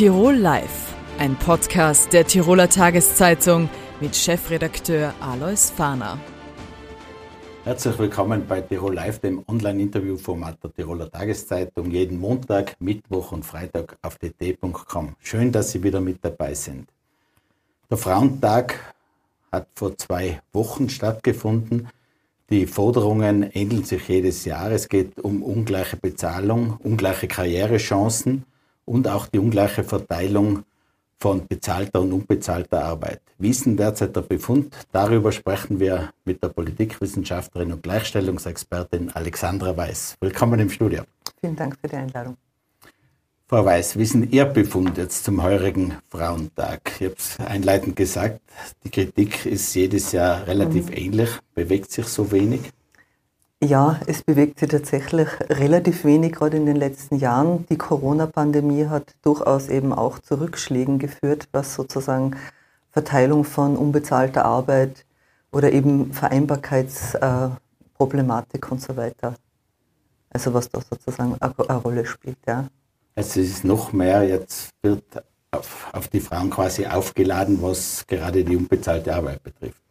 Tirol Live, ein Podcast der Tiroler Tageszeitung mit Chefredakteur Alois Fahner. Herzlich willkommen bei Tirol Live, dem Online-Interview-Format der Tiroler Tageszeitung, jeden Montag, Mittwoch und Freitag auf dt.com. Schön, dass Sie wieder mit dabei sind. Der Frauentag hat vor zwei Wochen stattgefunden. Die Forderungen ähneln sich jedes Jahr. Es geht um ungleiche Bezahlung, ungleiche Karrierechancen und auch die ungleiche Verteilung von bezahlter und unbezahlter Arbeit. Wie ist denn derzeit der Befund? Darüber sprechen wir mit der Politikwissenschaftlerin und Gleichstellungsexpertin Alexandra Weiß. Willkommen im Studio. Vielen Dank für die Einladung. Frau Weiß, wie ist denn Ihr Befund jetzt zum heurigen Frauentag? Ich habe es einleitend gesagt, die Kritik ist jedes Jahr relativ mhm. ähnlich, bewegt sich so wenig. Ja, es bewegt sich tatsächlich relativ wenig, gerade in den letzten Jahren. Die Corona-Pandemie hat durchaus eben auch zu Rückschlägen geführt, was sozusagen Verteilung von unbezahlter Arbeit oder eben Vereinbarkeitsproblematik und so weiter. Also was da sozusagen eine Rolle spielt, ja. Also es ist noch mehr, jetzt wird auf, auf die Frauen quasi aufgeladen, was gerade die unbezahlte Arbeit betrifft.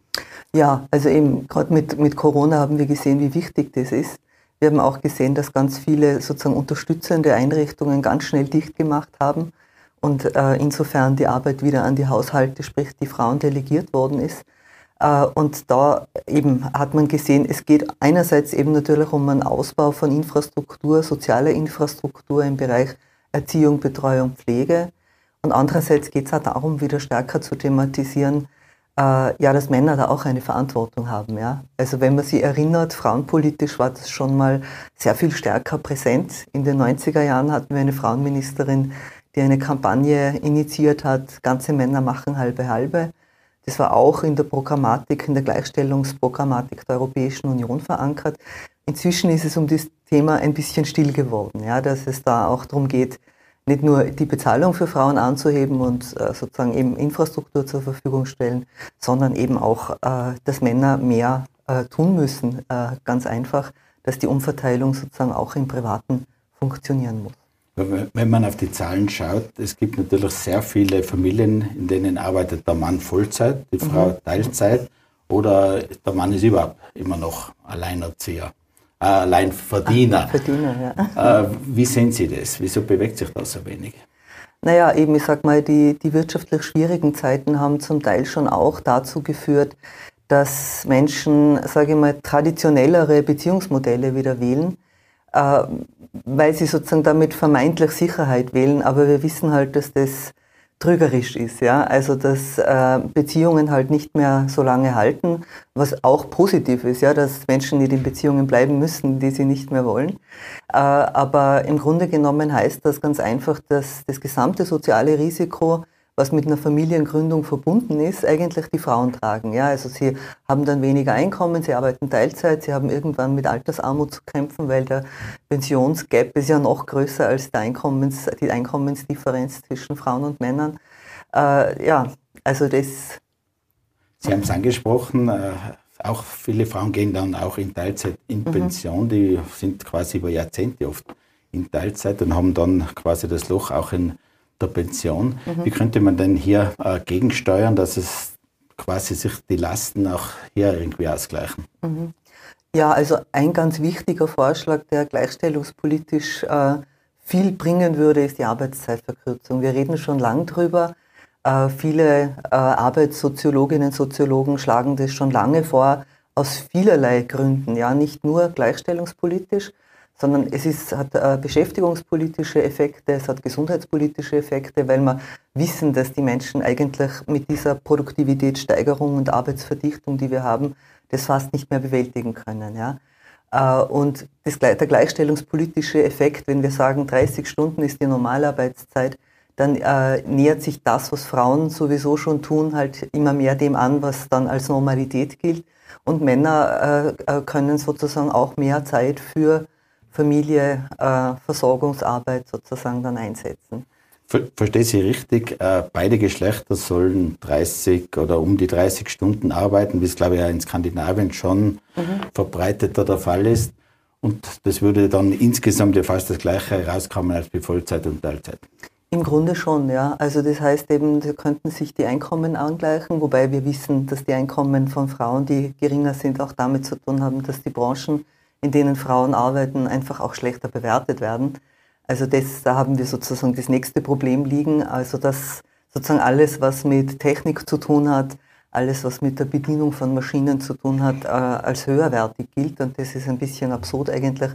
Ja, also eben gerade mit, mit Corona haben wir gesehen, wie wichtig das ist. Wir haben auch gesehen, dass ganz viele sozusagen unterstützende Einrichtungen ganz schnell dicht gemacht haben und äh, insofern die Arbeit wieder an die Haushalte, sprich die Frauen delegiert worden ist. Äh, und da eben hat man gesehen, es geht einerseits eben natürlich um einen Ausbau von Infrastruktur, sozialer Infrastruktur im Bereich Erziehung, Betreuung, Pflege. Und andererseits geht es auch darum, wieder stärker zu thematisieren, äh, ja, dass Männer da auch eine Verantwortung haben. Ja? Also wenn man sich erinnert, frauenpolitisch war das schon mal sehr viel stärker präsent. In den 90er Jahren hatten wir eine Frauenministerin, die eine Kampagne initiiert hat, ganze Männer machen halbe halbe. Das war auch in der Programmatik, in der Gleichstellungsprogrammatik der Europäischen Union verankert. Inzwischen ist es um das Thema ein bisschen still geworden, ja, dass es da auch darum geht, nicht nur die Bezahlung für Frauen anzuheben und äh, sozusagen eben Infrastruktur zur Verfügung stellen, sondern eben auch, äh, dass Männer mehr äh, tun müssen. Äh, ganz einfach, dass die Umverteilung sozusagen auch im Privaten funktionieren muss. Wenn man auf die Zahlen schaut, es gibt natürlich sehr viele Familien, in denen arbeitet der Mann Vollzeit, die Frau mhm. Teilzeit oder der Mann ist überhaupt immer noch Alleinerzieher Alleinverdiener. Verdiener, ja. Äh, wie sehen Sie das? Wieso bewegt sich das so wenig? Naja, eben, ich sag mal, die, die wirtschaftlich schwierigen Zeiten haben zum Teil schon auch dazu geführt, dass Menschen, sage ich mal, traditionellere Beziehungsmodelle wieder wählen, äh, weil sie sozusagen damit vermeintlich Sicherheit wählen. Aber wir wissen halt, dass das trügerisch ist, ja. Also dass äh, Beziehungen halt nicht mehr so lange halten, was auch positiv ist, ja, dass Menschen nicht in Beziehungen bleiben müssen, die sie nicht mehr wollen. Äh, aber im Grunde genommen heißt das ganz einfach, dass das gesamte soziale Risiko was mit einer Familiengründung verbunden ist, eigentlich die Frauen tragen. Ja, also sie haben dann weniger Einkommen, sie arbeiten Teilzeit, sie haben irgendwann mit Altersarmut zu kämpfen, weil der Pensionsgap ist ja noch größer als Einkommens, die Einkommensdifferenz zwischen Frauen und Männern. Äh, ja, also das. Sie haben es angesprochen, äh, auch viele Frauen gehen dann auch in Teilzeit in mhm. Pension, die sind quasi über Jahrzehnte oft in Teilzeit und haben dann quasi das Loch auch in der Pension. Mhm. Wie könnte man denn hier äh, gegensteuern, dass es quasi sich die Lasten auch hier irgendwie ausgleichen? Mhm. Ja, also ein ganz wichtiger Vorschlag, der gleichstellungspolitisch äh, viel bringen würde, ist die Arbeitszeitverkürzung. Wir reden schon lang drüber. Äh, viele äh, Arbeitssoziologinnen und Soziologen schlagen das schon lange vor, aus vielerlei Gründen, ja, nicht nur gleichstellungspolitisch, sondern es ist, hat äh, beschäftigungspolitische Effekte, es hat gesundheitspolitische Effekte, weil wir wissen, dass die Menschen eigentlich mit dieser Produktivitätssteigerung und Arbeitsverdichtung, die wir haben, das fast nicht mehr bewältigen können. Ja? Äh, und das, der gleichstellungspolitische Effekt, wenn wir sagen, 30 Stunden ist die Normalarbeitszeit, dann äh, nähert sich das, was Frauen sowieso schon tun, halt immer mehr dem an, was dann als Normalität gilt. Und Männer äh, äh können sozusagen auch mehr Zeit für Familie, äh, Versorgungsarbeit sozusagen dann einsetzen. Verstehe Sie richtig, äh, beide Geschlechter sollen 30 oder um die 30 Stunden arbeiten, wie es glaube ich ja in Skandinavien schon mhm. verbreiteter der Fall ist. Und das würde dann insgesamt ja fast das gleiche herauskommen als bei Vollzeit und Teilzeit. Im Grunde schon, ja. Also das heißt eben, sie könnten sich die Einkommen angleichen, wobei wir wissen, dass die Einkommen von Frauen, die geringer sind, auch damit zu tun haben, dass die Branchen, in denen Frauen arbeiten, einfach auch schlechter bewertet werden. Also das, da haben wir sozusagen das nächste Problem liegen, also dass sozusagen alles, was mit Technik zu tun hat, alles, was mit der Bedienung von Maschinen zu tun hat, äh, als höherwertig gilt. Und das ist ein bisschen absurd eigentlich.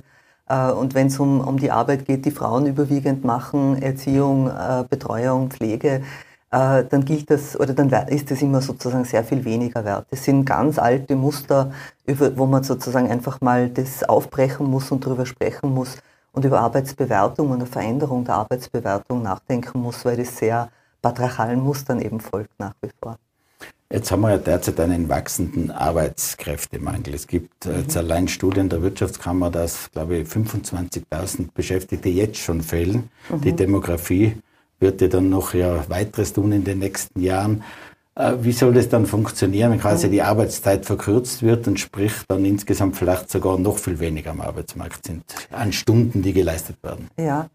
Äh, und wenn es um, um die Arbeit geht, die Frauen überwiegend machen, Erziehung, äh, Betreuung, Pflege, dann gilt das oder dann ist das immer sozusagen sehr viel weniger wert. Das sind ganz alte Muster, wo man sozusagen einfach mal das aufbrechen muss und darüber sprechen muss und über Arbeitsbewertung und eine Veränderung der Arbeitsbewertung nachdenken muss, weil das sehr patriarchalen Mustern eben folgt nach wie vor. Jetzt haben wir ja derzeit einen wachsenden Arbeitskräftemangel. Es gibt äh, jetzt allein Studien der Wirtschaftskammer, dass, glaube ich, 25.000 Beschäftigte jetzt schon fehlen. Mhm. Die Demografie wird ja dann noch ja weiteres tun in den nächsten Jahren. Äh, wie soll das dann funktionieren, wenn quasi die Arbeitszeit verkürzt wird und sprich dann insgesamt vielleicht sogar noch viel weniger am Arbeitsmarkt sind an Stunden, die geleistet werden? Ja,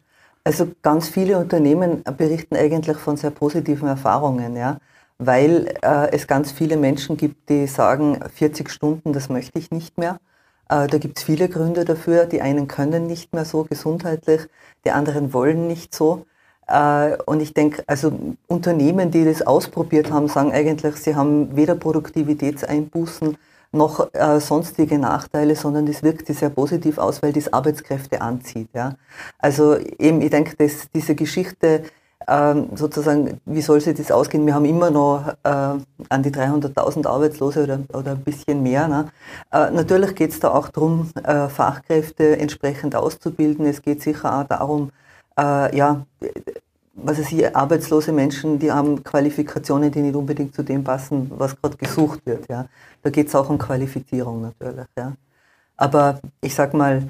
also ganz viele Unternehmen berichten eigentlich von sehr positiven Erfahrungen, ja, weil äh, es ganz viele Menschen gibt, die sagen, 40 Stunden, das möchte ich nicht mehr. Äh, da gibt es viele Gründe dafür. Die einen können nicht mehr so gesundheitlich, die anderen wollen nicht so. Äh, und ich denke, also Unternehmen, die das ausprobiert haben, sagen eigentlich, sie haben weder Produktivitätseinbußen noch äh, sonstige Nachteile, sondern das wirkt sich sehr positiv aus, weil das Arbeitskräfte anzieht. Ja? Also eben, ich denke, dass diese Geschichte ähm, sozusagen, wie soll sich das ausgehen? Wir haben immer noch äh, an die 300.000 Arbeitslose oder, oder ein bisschen mehr. Ne? Äh, natürlich geht es da auch darum, äh, Fachkräfte entsprechend auszubilden. Es geht sicher auch darum, äh, ja, was weiß ich, arbeitslose Menschen, die haben Qualifikationen, die nicht unbedingt zu dem passen, was gerade gesucht wird. Ja. Da geht es auch um Qualifizierung natürlich. Ja. Aber ich sag mal,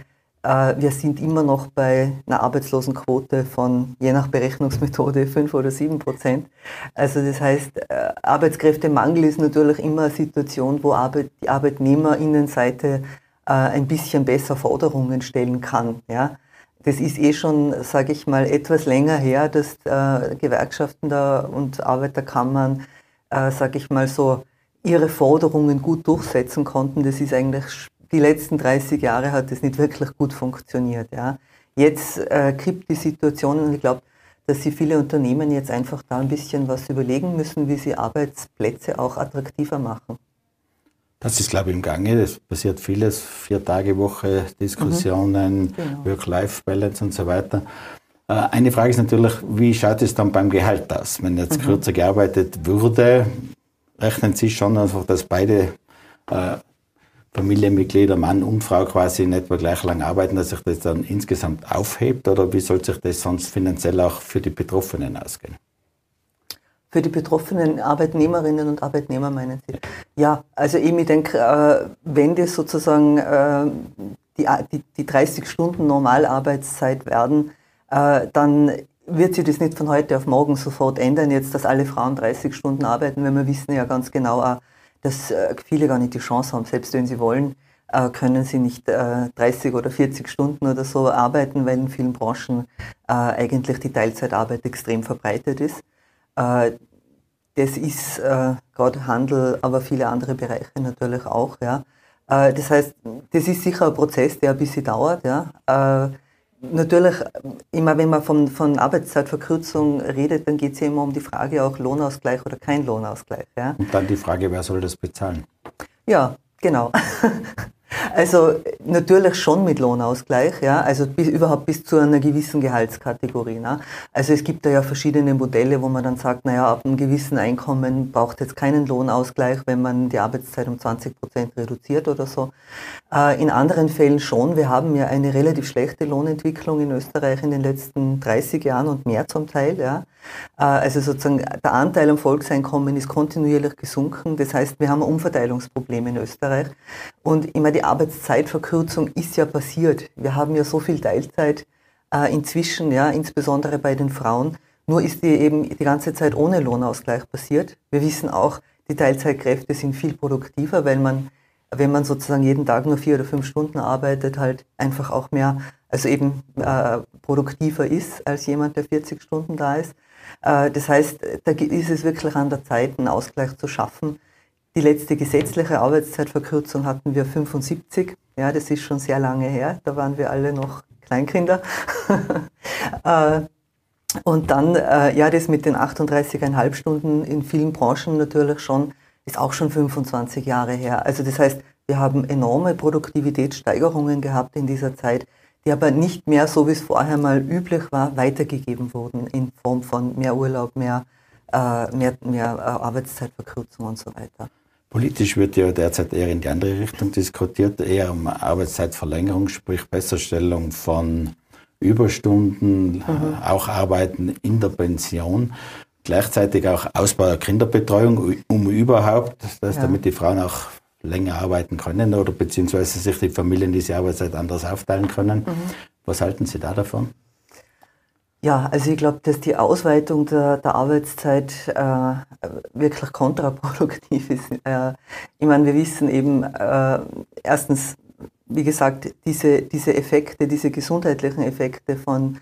äh, wir sind immer noch bei einer Arbeitslosenquote von, je nach Berechnungsmethode, 5 oder 7 Prozent. Also das heißt, äh, Arbeitskräftemangel ist natürlich immer eine Situation, wo Arbeit, die Arbeitnehmerinnenseite äh, ein bisschen besser Forderungen stellen kann. Ja das ist eh schon, sage ich mal, etwas länger her, dass äh, Gewerkschaften da und Arbeiterkammern, äh, sage ich mal so, ihre Forderungen gut durchsetzen konnten. Das ist eigentlich, die letzten 30 Jahre hat das nicht wirklich gut funktioniert. Ja. Jetzt äh, kippt die Situation und ich glaube, dass sie viele Unternehmen jetzt einfach da ein bisschen was überlegen müssen, wie sie Arbeitsplätze auch attraktiver machen. Das ist, glaube ich, im Gange. Es passiert vieles. Vier Tage Woche, Diskussionen, mhm. genau. Work-Life-Balance und so weiter. Äh, eine Frage ist natürlich, wie schaut es dann beim Gehalt aus? Wenn jetzt mhm. kürzer gearbeitet würde, rechnen Sie schon einfach, dass beide äh, Familienmitglieder, Mann und Frau quasi in etwa gleich lang arbeiten, dass sich das dann insgesamt aufhebt? Oder wie soll sich das sonst finanziell auch für die Betroffenen ausgehen? Für die betroffenen Arbeitnehmerinnen und Arbeitnehmer meinen Sie? Ja, also ich denke, äh, wenn das sozusagen äh, die, die, die 30 Stunden Normalarbeitszeit werden, äh, dann wird sich das nicht von heute auf morgen sofort ändern, jetzt, dass alle Frauen 30 Stunden arbeiten, weil wir wissen ja ganz genau auch, dass viele gar nicht die Chance haben, selbst wenn sie wollen, können sie nicht 30 oder 40 Stunden oder so arbeiten, weil in vielen Branchen eigentlich die Teilzeitarbeit extrem verbreitet ist. Äh, das ist äh, gerade Handel, aber viele andere Bereiche natürlich auch. Ja. Äh, das heißt, das ist sicher ein Prozess, der ein bisschen dauert. Ja. Natürlich, immer wenn man von, von Arbeitszeitverkürzung redet, dann geht es ja immer um die Frage auch Lohnausgleich oder kein Lohnausgleich. Ja. Und dann die Frage, wer soll das bezahlen? Ja, genau. Also natürlich schon mit Lohnausgleich, ja, also bis, überhaupt bis zu einer gewissen Gehaltskategorie. Ne? Also es gibt da ja verschiedene Modelle, wo man dann sagt, naja, ab einem gewissen Einkommen braucht jetzt keinen Lohnausgleich, wenn man die Arbeitszeit um 20 Prozent reduziert oder so. Äh, in anderen Fällen schon. Wir haben ja eine relativ schlechte Lohnentwicklung in Österreich in den letzten 30 Jahren und mehr zum Teil. Ja. Äh, also sozusagen der Anteil am Volkseinkommen ist kontinuierlich gesunken. Das heißt, wir haben ein Umverteilungsproblem in Österreich. Und immer die Arbeitszeitverkürzung ist ja passiert. Wir haben ja so viel Teilzeit äh, inzwischen, ja, insbesondere bei den Frauen. Nur ist die eben die ganze Zeit ohne Lohnausgleich passiert. Wir wissen auch, die Teilzeitkräfte sind viel produktiver, weil man wenn man sozusagen jeden Tag nur vier oder fünf Stunden arbeitet, halt einfach auch mehr, also eben äh, produktiver ist als jemand, der 40 Stunden da ist. Äh, das heißt, da ist es wirklich an der Zeit, einen Ausgleich zu schaffen. Die letzte gesetzliche Arbeitszeitverkürzung hatten wir 75. Ja, das ist schon sehr lange her. Da waren wir alle noch Kleinkinder. Äh, und dann, äh, ja, das mit den 38,5 Stunden in vielen Branchen natürlich schon, ist auch schon 25 Jahre her. Also das heißt, wir haben enorme Produktivitätssteigerungen gehabt in dieser Zeit, die aber nicht mehr, so wie es vorher mal üblich war, weitergegeben wurden in Form von mehr Urlaub, mehr, äh, mehr, mehr äh, Arbeitszeitverkürzung und so weiter. Politisch wird ja derzeit eher in die andere Richtung diskutiert, eher um Arbeitszeitverlängerung, sprich Besserstellung von Überstunden, mhm. auch Arbeiten in der Pension, gleichzeitig auch Ausbau der Kinderbetreuung, um überhaupt, dass ja. damit die Frauen auch länger arbeiten können oder beziehungsweise sich die Familien diese Arbeitszeit anders aufteilen können. Mhm. Was halten Sie da davon? Ja, also ich glaube, dass die Ausweitung der, der Arbeitszeit äh, wirklich kontraproduktiv ist. Äh, ich meine, wir wissen eben äh, erstens, wie gesagt, diese, diese Effekte, diese gesundheitlichen Effekte von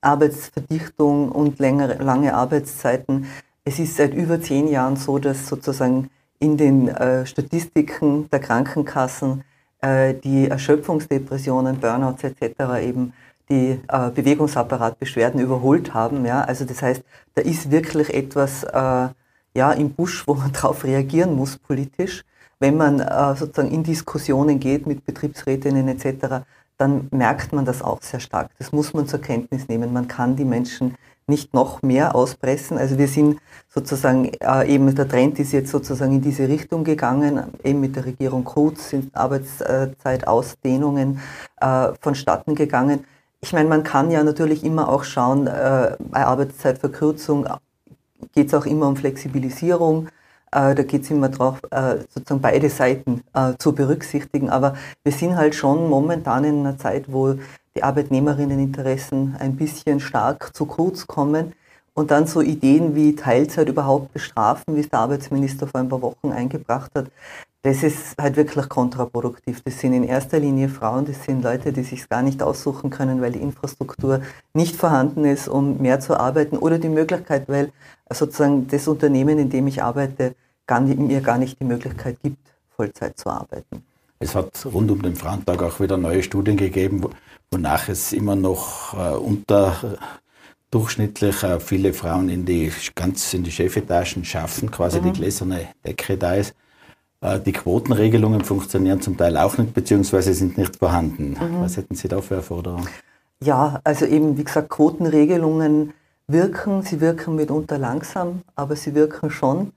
Arbeitsverdichtung und längere, lange Arbeitszeiten. Es ist seit über zehn Jahren so, dass sozusagen in den äh, Statistiken der Krankenkassen äh, die Erschöpfungsdepressionen, Burnouts etc. eben die äh, Bewegungsapparatbeschwerden überholt haben. Ja? Also das heißt, da ist wirklich etwas äh, ja, im Busch, wo man darauf reagieren muss politisch wenn man äh, sozusagen in Diskussionen geht mit Betriebsrätinnen etc., dann merkt man das auch sehr stark. Das muss man zur Kenntnis nehmen. Man kann die Menschen nicht noch mehr auspressen. Also wir sind sozusagen äh, eben der Trend ist jetzt sozusagen in diese Richtung gegangen, eben mit der Regierung Kurz sind Arbeitszeitausdehnungen äh, vonstatten gegangen. Ich meine, man kann ja natürlich immer auch schauen, äh, bei Arbeitszeitverkürzung geht es auch immer um Flexibilisierung. Äh, da geht es immer darauf, äh, sozusagen beide Seiten äh, zu berücksichtigen. Aber wir sind halt schon momentan in einer Zeit, wo die Arbeitnehmerinneninteressen ein bisschen stark zu kurz kommen. Und dann so Ideen wie Teilzeit überhaupt bestrafen, wie es der Arbeitsminister vor ein paar Wochen eingebracht hat, das ist halt wirklich kontraproduktiv. Das sind in erster Linie Frauen, das sind Leute, die sich gar nicht aussuchen können, weil die Infrastruktur nicht vorhanden ist, um mehr zu arbeiten oder die Möglichkeit, weil sozusagen das Unternehmen, in dem ich arbeite, gar nicht, mir gar nicht die Möglichkeit gibt, Vollzeit zu arbeiten. Es hat rund um den Frauentag auch wieder neue Studien gegeben, wonach es immer noch äh, unter durchschnittlich äh, viele Frauen in die ganz in die Chefetagen schaffen, quasi mhm. die gläserne Decke da ist. Äh, die Quotenregelungen funktionieren zum Teil auch nicht, beziehungsweise sind nicht vorhanden. Mhm. Was hätten Sie da für Erforderungen? Ja, also eben, wie gesagt, Quotenregelungen wirken. Sie wirken mitunter langsam, aber sie wirken schon.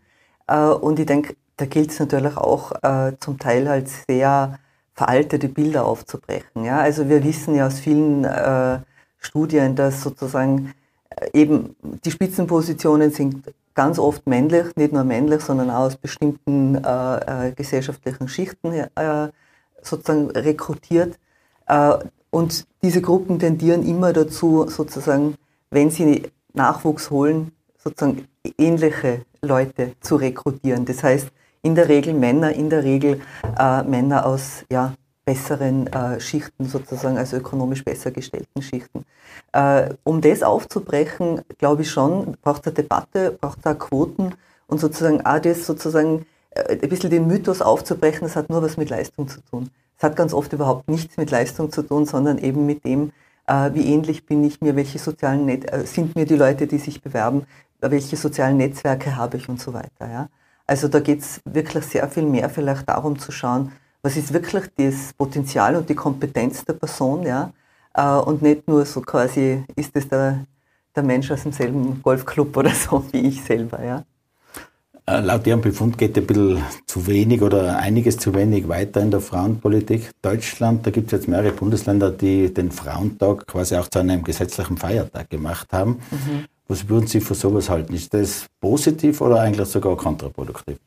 Äh, und ich denke, da gilt es natürlich auch äh, zum Teil halt sehr veraltete Bilder aufzubrechen. Ja? Also wir wissen ja aus vielen äh, Studien, dass sozusagen eben die Spitzenpositionen sind ganz oft männlich, nicht nur männlich, sondern auch aus bestimmten äh, gesellschaftlichen Schichten äh, sozusagen rekrutiert. Äh, und diese Gruppen tendieren immer dazu, sozusagen, wenn sie Nachwuchs holen, sozusagen ähnliche Leute zu rekrutieren. Das heißt, in der Regel Männer, in der Regel äh, Männer aus ja, besseren äh, Schichten sozusagen, also ökonomisch besser gestellten Schichten. Äh, um das aufzubrechen, glaube ich schon, braucht es Debatte, braucht es Quoten und sozusagen auch das sozusagen äh, ein bisschen den Mythos aufzubrechen, das hat nur was mit Leistung zu tun. Es hat ganz oft überhaupt nichts mit Leistung zu tun, sondern eben mit dem, äh, wie ähnlich bin ich mir, welche sozialen Net äh, sind mir die Leute, die sich bewerben, welche sozialen Netzwerke habe ich und so weiter. Ja? Also da geht es wirklich sehr viel mehr vielleicht darum zu schauen, was ist wirklich das Potenzial und die Kompetenz der Person, ja, äh, und nicht nur so quasi, ist es der, der Mensch aus demselben Golfclub oder so wie ich selber, ja. Äh, laut Ihrem Befund geht ein bisschen zu wenig oder einiges zu wenig weiter in der Frauenpolitik. Deutschland, da gibt es jetzt mehrere Bundesländer, die den Frauentag quasi auch zu einem gesetzlichen Feiertag gemacht haben. Mhm. Was würden Sie für sowas halten? Ist das positiv oder eigentlich sogar kontraproduktiv?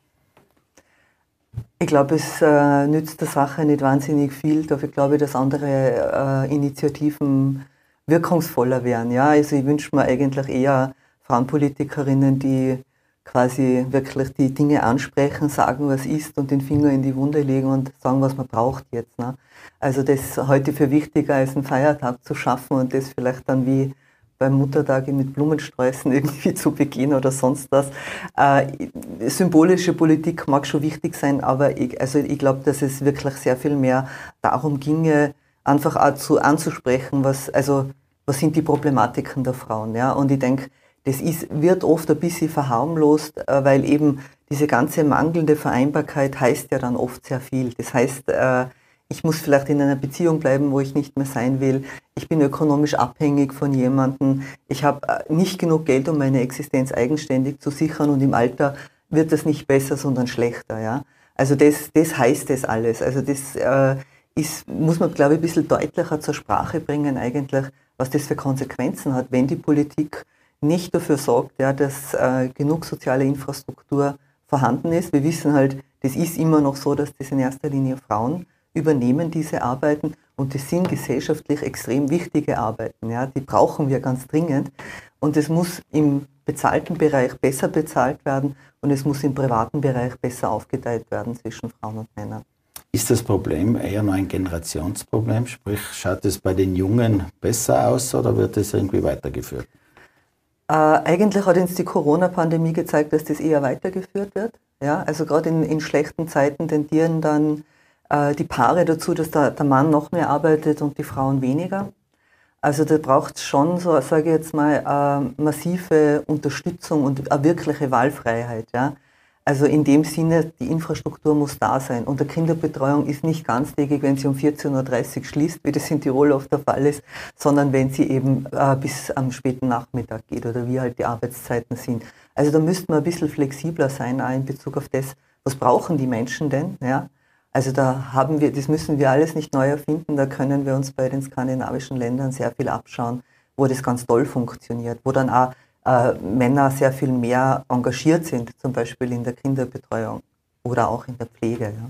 Ich glaube, es äh, nützt der Sache nicht wahnsinnig viel. Dafür glaube ich, dass andere äh, Initiativen wirkungsvoller wären. Ja? Also ich wünsche mir eigentlich eher Frauenpolitikerinnen, die quasi wirklich die Dinge ansprechen, sagen, was ist und den Finger in die Wunde legen und sagen, was man braucht jetzt. Ne? Also das heute für wichtiger als einen Feiertag zu schaffen und das vielleicht dann wie beim Muttertag mit Blumensträußen irgendwie zu begehen oder sonst was. Äh, symbolische Politik mag schon wichtig sein, aber ich, also ich glaube, dass es wirklich sehr viel mehr darum ginge, einfach auch zu, anzusprechen, was, also, was sind die Problematiken der Frauen. Ja? Und ich denke, das ist, wird oft ein bisschen verharmlost, äh, weil eben diese ganze mangelnde Vereinbarkeit heißt ja dann oft sehr viel. Das heißt, äh, ich muss vielleicht in einer Beziehung bleiben, wo ich nicht mehr sein will. Ich bin ökonomisch abhängig von jemandem. Ich habe äh, nicht genug Geld, um meine Existenz eigenständig zu sichern und im Alter wird das nicht besser, sondern schlechter. Ja? Also das, das heißt das alles. Also das äh, ist, muss man, glaube ich, ein bisschen deutlicher zur Sprache bringen eigentlich, was das für Konsequenzen hat, wenn die Politik nicht dafür sorgt, ja, dass äh, genug soziale Infrastruktur vorhanden ist. Wir wissen halt, das ist immer noch so, dass das in erster Linie Frauen übernehmen diese Arbeiten und das sind gesellschaftlich extrem wichtige Arbeiten. Ja, die brauchen wir ganz dringend und es muss im bezahlten Bereich besser bezahlt werden und es muss im privaten Bereich besser aufgeteilt werden zwischen Frauen und Männern. Ist das Problem eher nur ein Generationsproblem? Sprich, schaut es bei den Jungen besser aus oder wird es irgendwie weitergeführt? Äh, eigentlich hat uns die Corona-Pandemie gezeigt, dass das eher weitergeführt wird. Ja, also gerade in, in schlechten Zeiten tendieren dann äh, die Paare dazu, dass der, der Mann noch mehr arbeitet und die Frauen weniger. Also da braucht es schon, so sage ich jetzt mal, äh, massive Unterstützung und eine wirkliche Wahlfreiheit. Ja? Also in dem Sinne, die Infrastruktur muss da sein. Und der Kinderbetreuung ist nicht ganztägig, wenn sie um 14.30 Uhr schließt, wie das in Tirol oft der Fall ist, sondern wenn sie eben äh, bis am späten Nachmittag geht oder wie halt die Arbeitszeiten sind. Also da müsste man ein bisschen flexibler sein, auch in Bezug auf das, was brauchen die Menschen denn. Ja? Also da haben wir, das müssen wir alles nicht neu erfinden, da können wir uns bei den skandinavischen Ländern sehr viel abschauen, wo das ganz toll funktioniert, wo dann auch äh, Männer sehr viel mehr engagiert sind, zum Beispiel in der Kinderbetreuung oder auch in der Pflege. Ja.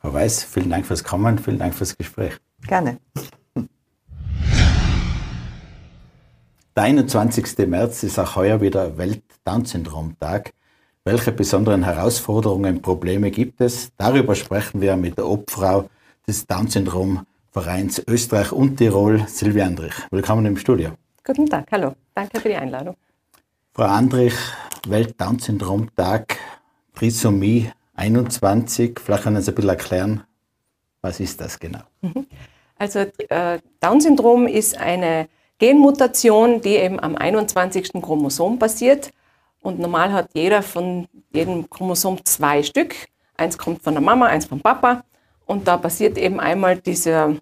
Frau Weiß, vielen Dank fürs Kommen, vielen Dank fürs Gespräch. Gerne. Der 21. März ist auch heuer wieder Welt-Down-Syndrom-Tag. Welche besonderen Herausforderungen, Probleme gibt es? Darüber sprechen wir mit der Obfrau des Down-Syndrom-Vereins Österreich und Tirol, Silvia Andrich. Willkommen im Studio. Guten Tag, hallo. Danke für die Einladung. Frau Andrich, Welt-Down-Syndrom-Tag, Trisomie 21. Vielleicht können Sie ein bisschen erklären, was ist das genau? Mhm. Also äh, Down-Syndrom ist eine Genmutation, die eben am 21. Chromosom passiert. Und normal hat jeder von jedem Chromosom zwei Stück. Eins kommt von der Mama, eins vom Papa. Und da passiert eben einmal diese,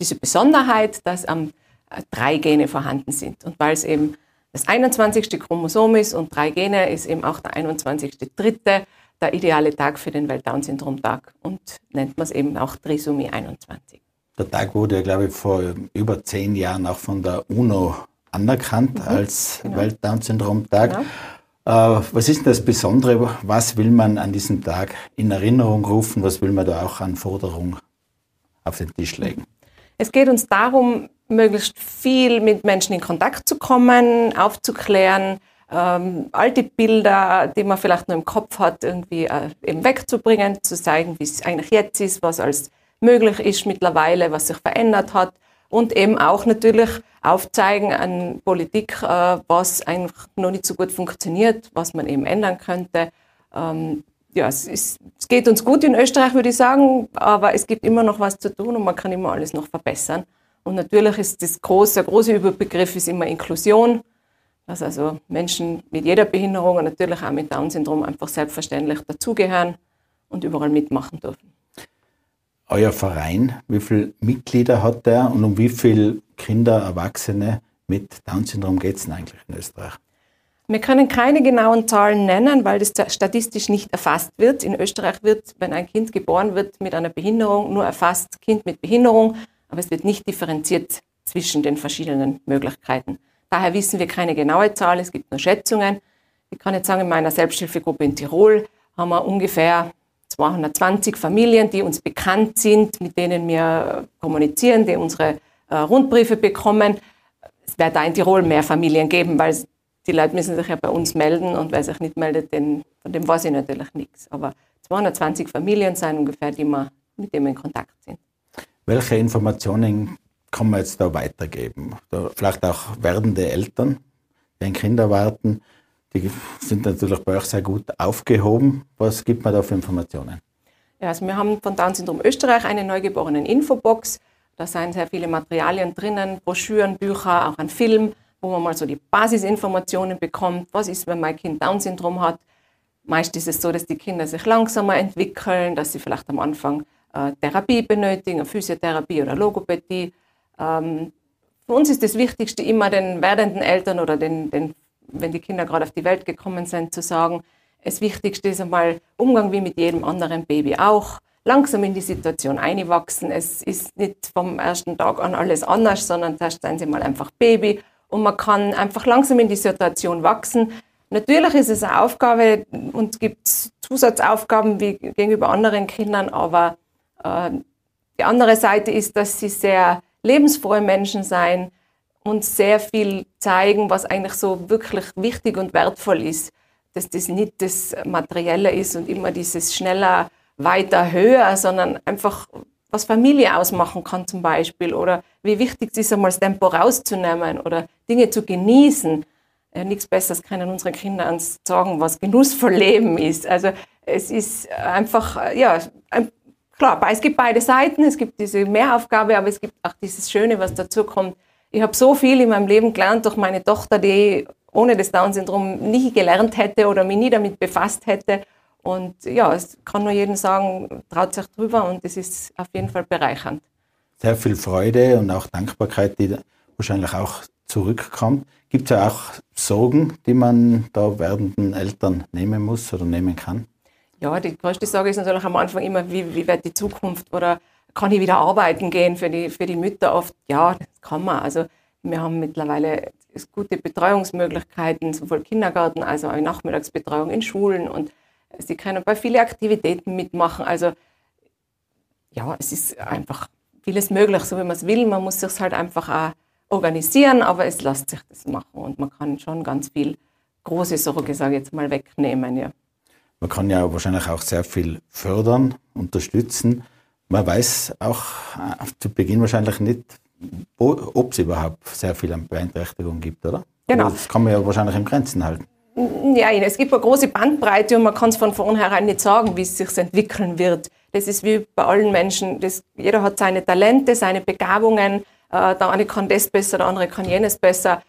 diese Besonderheit, dass am äh, drei Gene vorhanden sind. Und weil es eben das 21. Chromosom ist und drei Gene, ist eben auch der 21.3. der ideale Tag für den Welt-Down-Syndrom-Tag und nennt man es eben auch Trisomie 21. Der Tag wurde ja, glaube ich, vor über zehn Jahren auch von der UNO anerkannt mhm, als genau. Welt-Down-Syndrom-Tag. Genau. Äh, was ist denn das Besondere? Was will man an diesem Tag in Erinnerung rufen? Was will man da auch an Forderungen auf den Tisch legen? Es geht uns darum, möglichst viel mit Menschen in Kontakt zu kommen, aufzuklären, ähm, alte Bilder, die man vielleicht nur im Kopf hat, irgendwie äh, eben wegzubringen, zu zeigen, wie es eigentlich jetzt ist, was alles möglich ist mittlerweile, was sich verändert hat und eben auch natürlich aufzeigen an Politik, äh, was einfach noch nicht so gut funktioniert, was man eben ändern könnte. Ähm, ja, es, ist, es geht uns gut in Österreich, würde ich sagen, aber es gibt immer noch was zu tun und man kann immer alles noch verbessern. Und natürlich ist das große, der große Überbegriff ist immer Inklusion, dass also Menschen mit jeder Behinderung und natürlich auch mit Down-Syndrom einfach selbstverständlich dazugehören und überall mitmachen dürfen. Euer Verein, wie viele Mitglieder hat der und um wie viele Kinder, Erwachsene mit Down-Syndrom geht es eigentlich in Österreich? Wir können keine genauen Zahlen nennen, weil das statistisch nicht erfasst wird. In Österreich wird, wenn ein Kind geboren wird mit einer Behinderung, nur erfasst Kind mit Behinderung aber es wird nicht differenziert zwischen den verschiedenen Möglichkeiten. Daher wissen wir keine genaue Zahl, es gibt nur Schätzungen. Ich kann jetzt sagen, in meiner Selbsthilfegruppe in Tirol haben wir ungefähr 220 Familien, die uns bekannt sind, mit denen wir kommunizieren, die unsere äh, Rundbriefe bekommen. Es wird da in Tirol mehr Familien geben, weil die Leute müssen sich ja bei uns melden und wer sich nicht meldet, den, von dem weiß ich natürlich nichts. Aber 220 Familien sind ungefähr, die wir, mit denen in Kontakt sind. Welche Informationen kann man jetzt da weitergeben? Da vielleicht auch werdende Eltern, die ein Kind erwarten, die sind natürlich bei euch sehr gut aufgehoben. Was gibt man da für Informationen? Ja, also wir haben von Down Syndrom Österreich eine neugeborenen Infobox. Da sind sehr viele Materialien drinnen, Broschüren, Bücher, auch ein Film, wo man mal so die Basisinformationen bekommt. Was ist, wenn mein Kind Down Syndrom hat? Meist ist es so, dass die Kinder sich langsamer entwickeln, dass sie vielleicht am Anfang äh, Therapie benötigen, Physiotherapie oder Logopädie. Ähm, für uns ist das Wichtigste immer den werdenden Eltern oder den, den, wenn die Kinder gerade auf die Welt gekommen sind, zu sagen, das Wichtigste ist einmal Umgang wie mit jedem anderen Baby auch. Langsam in die Situation einwachsen. Es ist nicht vom ersten Tag an alles anders, sondern zuerst seien sie mal einfach Baby und man kann einfach langsam in die Situation wachsen. Natürlich ist es eine Aufgabe und es gibt Zusatzaufgaben wie gegenüber anderen Kindern, aber äh, die andere Seite ist, dass sie sehr lebensfrohe Menschen sein und sehr viel zeigen, was eigentlich so wirklich wichtig und wertvoll ist. Dass das nicht das Materielle ist und immer dieses schneller, weiter, höher, sondern einfach was Familie ausmachen kann zum Beispiel oder wie wichtig es ist, einmal das Tempo rauszunehmen oder Dinge zu genießen. Ja, nichts Besseres können unsere Kinder uns sagen, was genussvoll Leben ist. Also es ist einfach, ja, ein, klar, es gibt beide Seiten, es gibt diese Mehraufgabe, aber es gibt auch dieses Schöne, was dazu kommt. Ich habe so viel in meinem Leben gelernt durch meine Tochter, die ohne das Down-Syndrom nie gelernt hätte oder mich nie damit befasst hätte. Und ja, es kann nur jedem sagen, traut sich drüber und es ist auf jeden Fall bereichernd. Sehr viel Freude und auch Dankbarkeit, die wahrscheinlich auch zurückkommt. Gibt es ja auch Sorgen, die man da werdenden Eltern nehmen muss oder nehmen kann? Ja, die größte Sorge ist natürlich am Anfang immer, wie, wie wird die Zukunft oder kann ich wieder arbeiten gehen für die, für die Mütter oft? Ja, das kann man. Also wir haben mittlerweile gute Betreuungsmöglichkeiten, sowohl Kindergarten als auch Nachmittagsbetreuung in Schulen und sie können bei vielen Aktivitäten mitmachen. Also ja, es ist einfach vieles möglich, so wie man es will. Man muss sich halt einfach auch organisieren, aber es lässt sich das machen und man kann schon ganz viel große Sorge, sage ich jetzt mal, wegnehmen. Ja. Man kann ja wahrscheinlich auch sehr viel fördern, unterstützen. Man weiß auch äh, zu Beginn wahrscheinlich nicht, ob es überhaupt sehr viel an Beeinträchtigung gibt, oder? Genau. Das kann man ja wahrscheinlich im Grenzen halten. Ja, es gibt eine große Bandbreite und man kann es von vornherein nicht sagen, wie es sich entwickeln wird. Das ist wie bei allen Menschen. Das, jeder hat seine Talente, seine Begabungen. Äh, der eine kann das besser, der andere kann jenes besser.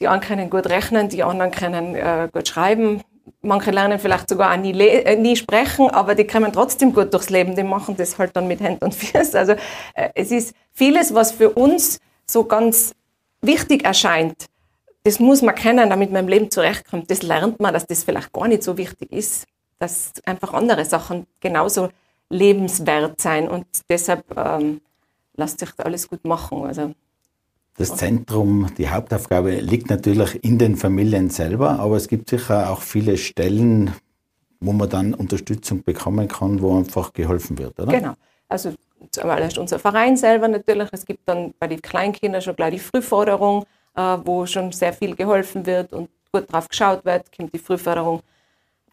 Die einen können gut rechnen, die anderen können äh, gut schreiben. Manche lernen vielleicht sogar auch nie, äh, nie, sprechen, aber die kommen trotzdem gut durchs Leben. Die machen das halt dann mit Händen und Füßen. Also äh, es ist vieles, was für uns so ganz wichtig erscheint, das muss man kennen, damit man im Leben zurechtkommt. Das lernt man, dass das vielleicht gar nicht so wichtig ist, dass einfach andere Sachen genauso lebenswert sein und deshalb ähm, lässt sich alles gut machen. Also, das Zentrum, die Hauptaufgabe liegt natürlich in den Familien selber, aber es gibt sicher auch viele Stellen, wo man dann Unterstützung bekommen kann, wo einfach geholfen wird, oder? Genau. Also zuallererst unser Verein selber natürlich. Es gibt dann bei den Kleinkindern schon gleich die Frühforderung, äh, wo schon sehr viel geholfen wird und gut drauf geschaut wird, kommt die Frühförderung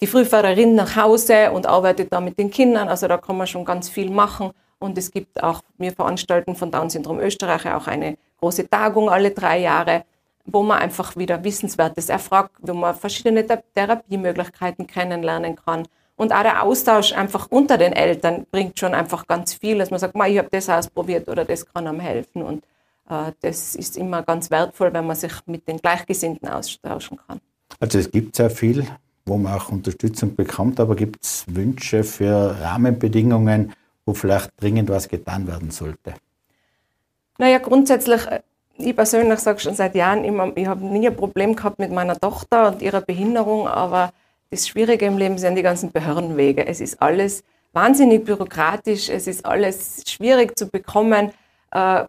die Frühförderin nach Hause und arbeitet da mit den Kindern. Also da kann man schon ganz viel machen. Und es gibt auch, wir veranstalten von Down Syndrom Österreich auch eine große Tagung alle drei Jahre, wo man einfach wieder Wissenswertes erfragt, wo man verschiedene Therapiemöglichkeiten kennenlernen kann. Und auch der Austausch einfach unter den Eltern bringt schon einfach ganz viel, dass man sagt, ich habe das ausprobiert oder das kann einem helfen. Und äh, das ist immer ganz wertvoll, wenn man sich mit den Gleichgesinnten austauschen kann. Also es gibt sehr viel wo man auch Unterstützung bekommt, aber gibt es Wünsche für Rahmenbedingungen, wo vielleicht dringend was getan werden sollte? Naja, grundsätzlich, äh, ich persönlich sage schon seit Jahren immer, ich habe nie ein Problem gehabt mit meiner Tochter und ihrer Behinderung, aber das Schwierige im Leben sind die ganzen Behördenwege. Es ist alles wahnsinnig bürokratisch, es ist alles schwierig zu bekommen. Äh,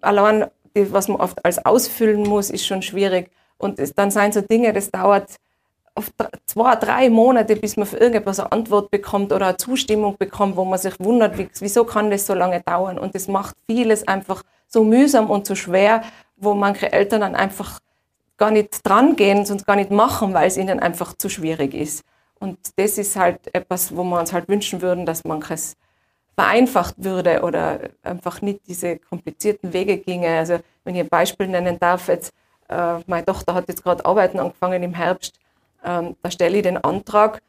allein, was man oft als ausfüllen muss, ist schon schwierig. Und es, dann sind so Dinge, das dauert auf zwei, drei Monate, bis man für irgendetwas eine Antwort bekommt oder eine Zustimmung bekommt, wo man sich wundert, wieso kann das so lange dauern. Und das macht vieles einfach so mühsam und so schwer, wo manche Eltern dann einfach gar nicht dran gehen, sonst gar nicht machen, weil es ihnen einfach zu schwierig ist. Und das ist halt etwas, wo wir uns halt wünschen würden, dass manches vereinfacht würde oder einfach nicht diese komplizierten Wege ginge. Also wenn ich ein Beispiel nennen darf, jetzt, äh, meine Tochter hat jetzt gerade Arbeiten angefangen im Herbst, ähm, da stelle ich den Antrag,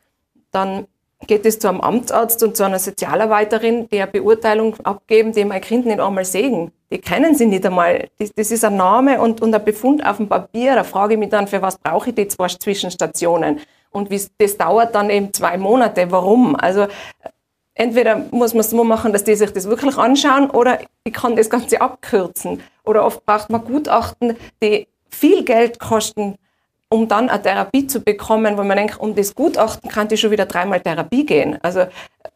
dann geht es zu einem Amtsarzt und zu einer Sozialarbeiterin, die eine Beurteilung abgeben, die mein Kind nicht einmal sehen. Die kennen sie nicht einmal. Das, das ist ein Name und, und ein Befund auf dem Papier. Da frage ich mich dann, für was brauche ich die zwei Zwischenstationen? Und wie, das dauert dann eben zwei Monate. Warum? Also entweder muss man es so machen, dass die sich das wirklich anschauen, oder ich kann das Ganze abkürzen. Oder oft braucht man Gutachten, die viel Geld kosten, um dann eine Therapie zu bekommen, wo man denkt, um das Gutachten kann ich schon wieder dreimal Therapie gehen. Also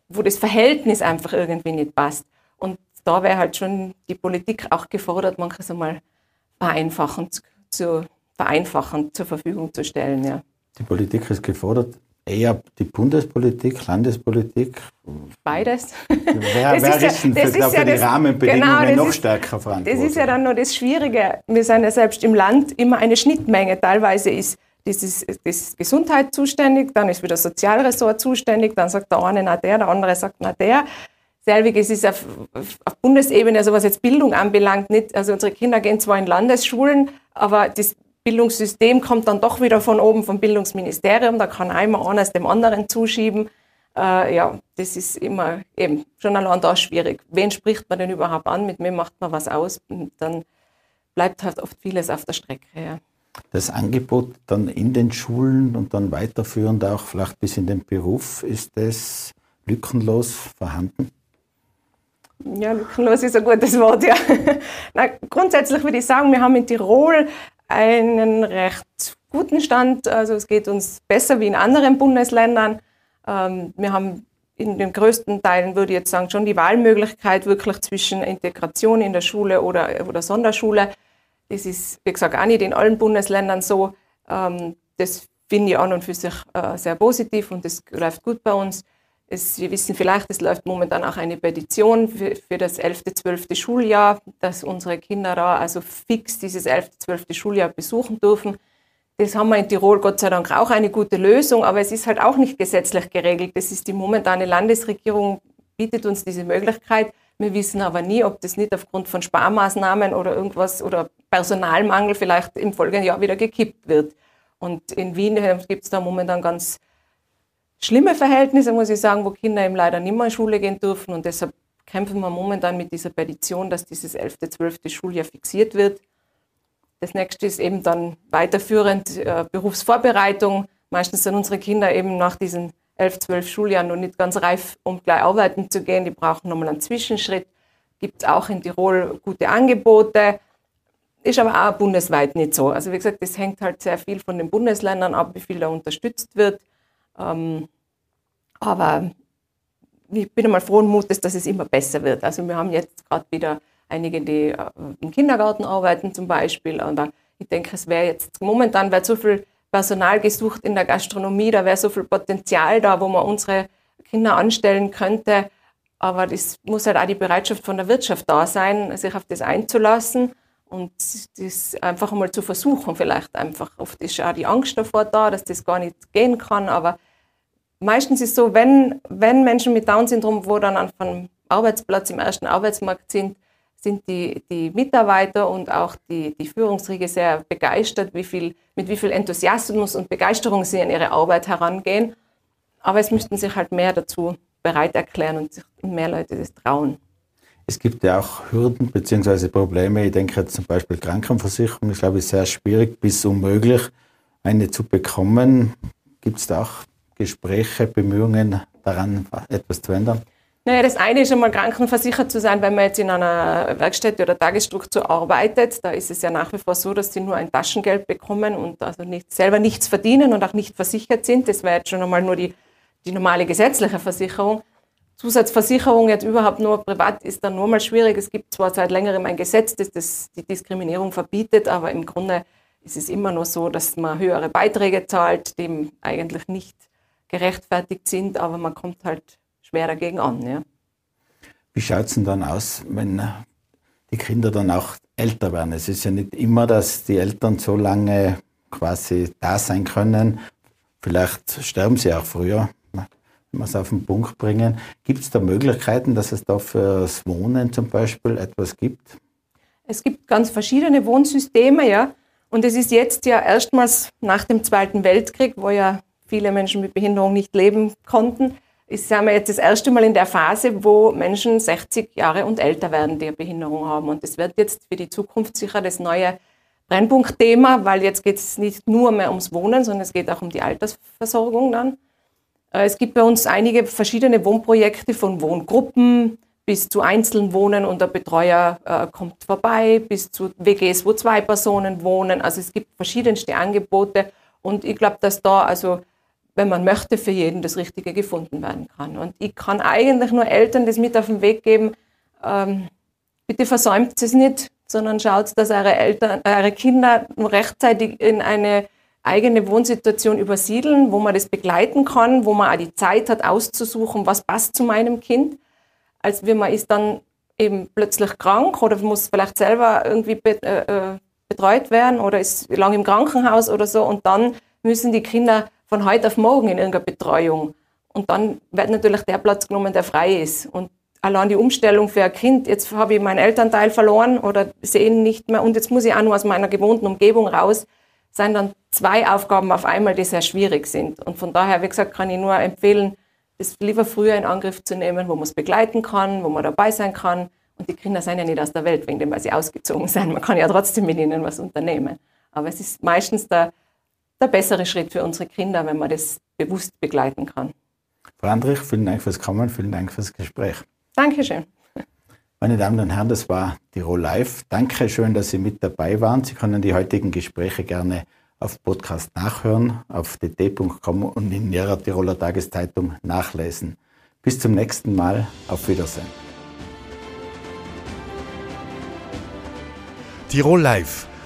wo das Verhältnis einfach irgendwie nicht passt. Und da wäre halt schon die Politik auch gefordert, manches einmal vereinfachen zu, vereinfachen zur Verfügung zu stellen. Ja. Die Politik ist gefordert, eher die Bundespolitik, Landespolitik? Beides. Wer, wer ist, ist denn für, ja, für die Rahmenbedingungen genau, noch ist, stärker verantwortlich? Das ist ja dann noch das Schwierige. Wir sind ja selbst im Land immer eine Schnittmenge. Teilweise ist das, das Gesundheit zuständig, dann ist wieder das Sozialressort zuständig, dann sagt der eine na der, der andere sagt na der. Selbiges ist auf, auf Bundesebene, also was jetzt Bildung anbelangt, nicht. Also unsere Kinder gehen zwar in Landesschulen, aber das Bildungssystem kommt dann doch wieder von oben vom Bildungsministerium. Da kann einmal eines dem anderen zuschieben. Äh, ja, das ist immer eben schon allein da schwierig. Wen spricht man denn überhaupt an? Mit wem macht man was aus? Und dann bleibt halt oft vieles auf der Strecke. Ja. Das Angebot dann in den Schulen und dann weiterführend auch vielleicht bis in den Beruf, ist das lückenlos vorhanden? Ja, lückenlos ist ein gutes Wort, ja. Na, grundsätzlich würde ich sagen, wir haben in Tirol einen recht guten Stand. Also es geht uns besser wie in anderen Bundesländern. Ähm, wir haben in den größten Teilen, würde ich jetzt sagen, schon die Wahlmöglichkeit wirklich zwischen Integration in der Schule oder, oder Sonderschule. Das ist, wie gesagt, auch nicht in allen Bundesländern so. Ähm, das finde ich an und für sich äh, sehr positiv und das läuft gut bei uns. Es, wir wissen vielleicht, es läuft momentan auch eine Petition für, für das 11., 12. Schuljahr, dass unsere Kinder da also fix dieses 11., 12. Schuljahr besuchen dürfen. Das haben wir in Tirol Gott sei Dank auch eine gute Lösung, aber es ist halt auch nicht gesetzlich geregelt. Das ist die momentane Landesregierung, bietet uns diese Möglichkeit. Wir wissen aber nie, ob das nicht aufgrund von Sparmaßnahmen oder irgendwas oder Personalmangel vielleicht im folgenden Jahr wieder gekippt wird. Und in Wien gibt es da momentan ganz schlimme Verhältnisse, muss ich sagen, wo Kinder eben leider nicht mehr in Schule gehen dürfen. Und deshalb kämpfen wir momentan mit dieser Petition, dass dieses 11., 12. Schuljahr fixiert wird. Das nächste ist eben dann weiterführend äh, Berufsvorbereitung. Meistens sind unsere Kinder eben nach diesen 11, 12 Schuljahren noch nicht ganz reif, um gleich arbeiten zu gehen. Die brauchen nochmal einen Zwischenschritt. Gibt es auch in Tirol gute Angebote. Ist aber auch bundesweit nicht so. Also wie gesagt, das hängt halt sehr viel von den Bundesländern ab, wie viel da unterstützt wird. Ähm, aber ich bin einmal frohen Mutes, dass es immer besser wird. Also wir haben jetzt gerade wieder einige, die äh, im Kindergarten arbeiten zum Beispiel. Aber ich denke, es wäre jetzt momentan wird so viel Personal gesucht in der Gastronomie, da wäre so viel Potenzial da, wo man unsere Kinder anstellen könnte. Aber es muss halt auch die Bereitschaft von der Wirtschaft da sein, sich auf das einzulassen und das einfach mal zu versuchen, vielleicht einfach. Oft ist auch die Angst davor da, dass das gar nicht gehen kann, aber meistens ist es so, wenn, wenn Menschen mit Down-Syndrom, wo dann vom Arbeitsplatz im ersten Arbeitsmarkt sind, sind die, die Mitarbeiter und auch die, die Führungsriege sehr begeistert, wie viel, mit wie viel Enthusiasmus und Begeisterung sie an ihre Arbeit herangehen. Aber es müssten sich halt mehr dazu bereit erklären und sich mehr Leute das trauen. Es gibt ja auch Hürden bzw. Probleme. Ich denke jetzt zum Beispiel Krankenversicherung ist, glaube ich, sehr schwierig bis unmöglich, eine zu bekommen. Gibt es da auch Gespräche, Bemühungen daran, etwas zu ändern? Naja, das eine ist einmal krankenversichert zu sein, wenn man jetzt in einer Werkstätte oder Tagesstruktur arbeitet. Da ist es ja nach wie vor so, dass sie nur ein Taschengeld bekommen und also nicht, selber nichts verdienen und auch nicht versichert sind. Das wäre jetzt schon einmal nur die, die normale gesetzliche Versicherung. Zusatzversicherung jetzt überhaupt nur privat ist dann nur mal schwierig. Es gibt zwar seit längerem ein Gesetz, das, das die Diskriminierung verbietet, aber im Grunde ist es immer nur so, dass man höhere Beiträge zahlt, dem eigentlich nicht gerechtfertigt sind, aber man kommt halt schwer dagegen an. Ja. Wie schaut es denn dann aus, wenn die Kinder dann auch älter werden? Es ist ja nicht immer, dass die Eltern so lange quasi da sein können. Vielleicht sterben sie auch früher, wenn wir es auf den Punkt bringen. Gibt es da Möglichkeiten, dass es da fürs Wohnen zum Beispiel etwas gibt? Es gibt ganz verschiedene Wohnsysteme, ja. Und es ist jetzt ja erstmals nach dem Zweiten Weltkrieg, wo ja viele Menschen mit Behinderung nicht leben konnten, ist, sind wir jetzt das erste Mal in der Phase, wo Menschen 60 Jahre und älter werden, die eine Behinderung haben. Und das wird jetzt für die Zukunft sicher das neue Brennpunktthema, weil jetzt geht es nicht nur mehr ums Wohnen, sondern es geht auch um die Altersversorgung dann. Äh, es gibt bei uns einige verschiedene Wohnprojekte von Wohngruppen bis zu Einzelwohnen und der Betreuer äh, kommt vorbei, bis zu WGs, wo zwei Personen wohnen. Also es gibt verschiedenste Angebote und ich glaube, dass da also wenn man möchte, für jeden das Richtige gefunden werden kann. Und ich kann eigentlich nur Eltern das mit auf den Weg geben, ähm, bitte versäumt es nicht, sondern schaut, dass eure, Eltern, eure Kinder rechtzeitig in eine eigene Wohnsituation übersiedeln, wo man das begleiten kann, wo man auch die Zeit hat, auszusuchen, was passt zu meinem Kind, als wenn man ist dann eben plötzlich krank oder muss vielleicht selber irgendwie äh, äh, betreut werden oder ist lang im Krankenhaus oder so und dann müssen die Kinder von heute auf morgen in irgendeiner Betreuung. Und dann wird natürlich der Platz genommen, der frei ist. Und allein die Umstellung für ein Kind, jetzt habe ich meinen Elternteil verloren oder sehe ihn nicht mehr und jetzt muss ich auch nur aus meiner gewohnten Umgebung raus, sind dann zwei Aufgaben auf einmal, die sehr schwierig sind. Und von daher, wie gesagt, kann ich nur empfehlen, das lieber früher in Angriff zu nehmen, wo man es begleiten kann, wo man dabei sein kann. Und die Kinder sind ja nicht aus der Welt, wegen dem, weil sie ausgezogen sind. Man kann ja trotzdem mit ihnen was unternehmen. Aber es ist meistens der der bessere Schritt für unsere Kinder, wenn man das bewusst begleiten kann. Frau Andrich, vielen Dank fürs Kommen, vielen Dank fürs Gespräch. Dankeschön. Meine Damen und Herren, das war Tirol Live. Danke schön, dass Sie mit dabei waren. Sie können die heutigen Gespräche gerne auf Podcast nachhören, auf dt.com und in Ihrer Tiroler Tageszeitung nachlesen. Bis zum nächsten Mal. Auf Wiedersehen. Tirol Live